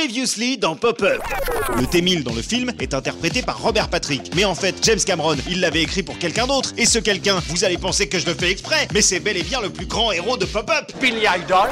Previously dans Pop-Up. Le T-1000 dans le film est interprété par Robert Patrick. Mais en fait, James Cameron, il l'avait écrit pour quelqu'un d'autre. Et ce quelqu'un, vous allez penser que je le fais exprès, mais c'est bel et bien le plus grand héros de Pop-Up. Billy Idol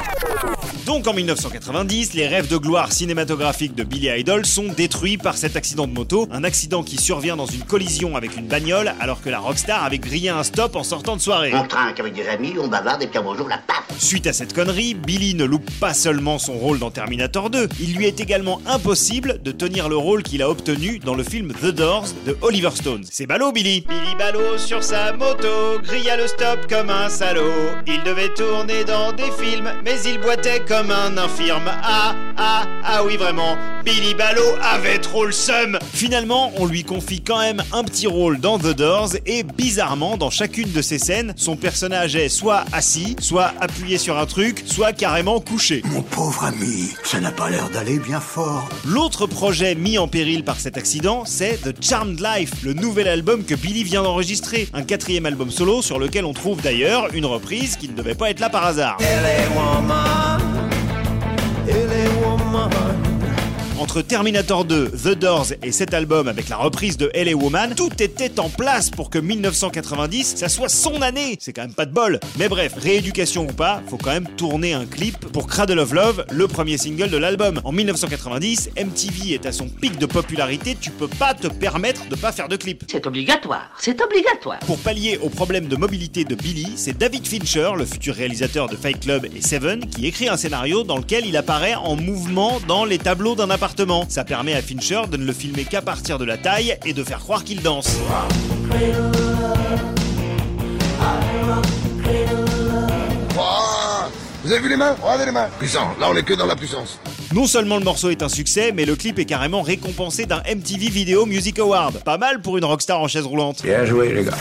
Donc en 1990, les rêves de gloire cinématographique de Billy Idol sont détruits par cet accident de moto. Un accident qui survient dans une collision avec une bagnole alors que la rockstar avait grillé un stop en sortant de soirée. On trinque avec des amis, on bavarde et puis un bonjour la paf Suite à cette connerie, Billy ne loupe pas seulement son rôle dans Terminator 2, il lui est également impossible de tenir le rôle qu'il a obtenu dans le film The Doors de Oliver Stone. C'est ballot Billy Billy ballot sur sa moto, grilla le stop comme un salaud. Il devait tourner dans des films, mais il boitait comme un infirme. Ah, ah, ah oui vraiment, Billy Ballot avait trop le seum Finalement, on lui confie quand même un petit rôle dans The Doors et bizarrement, dans chacune de ces scènes, son personnage est soit assis, soit appuyé sur un truc, soit carrément couché. Mon pauvre ami, ça n'a pas l'air d'aller bien fort. L'autre projet mis en péril par cet accident, c'est The Charmed Life, le nouvel album que Billy vient d'enregistrer. Un quatrième album solo sur lequel on trouve d'ailleurs une reprise qui ne devait pas être là par hasard. Entre Terminator 2, The Doors et cet album avec la reprise de LA Woman, tout était en place pour que 1990, ça soit son année. C'est quand même pas de bol. Mais bref, rééducation ou pas, faut quand même tourner un clip pour Cradle of Love, le premier single de l'album. En 1990, MTV est à son pic de popularité, tu peux pas te permettre de pas faire de clip. C'est obligatoire, c'est obligatoire Pour pallier au problème de mobilité de Billy, c'est David Fincher, le futur réalisateur de Fight Club et Seven, qui écrit un scénario dans lequel il apparaît en mouvement dans les tableaux d'un appartement. Ça permet à Fincher de ne le filmer qu'à partir de la taille et de faire croire qu'il danse. Vous avez vu les mains? Regardez les mains Puissant, là on est que dans la puissance. Non seulement le morceau est un succès, mais le clip est carrément récompensé d'un MTV Video Music Award. Pas mal pour une rockstar en chaise roulante. Bien joué, les gars.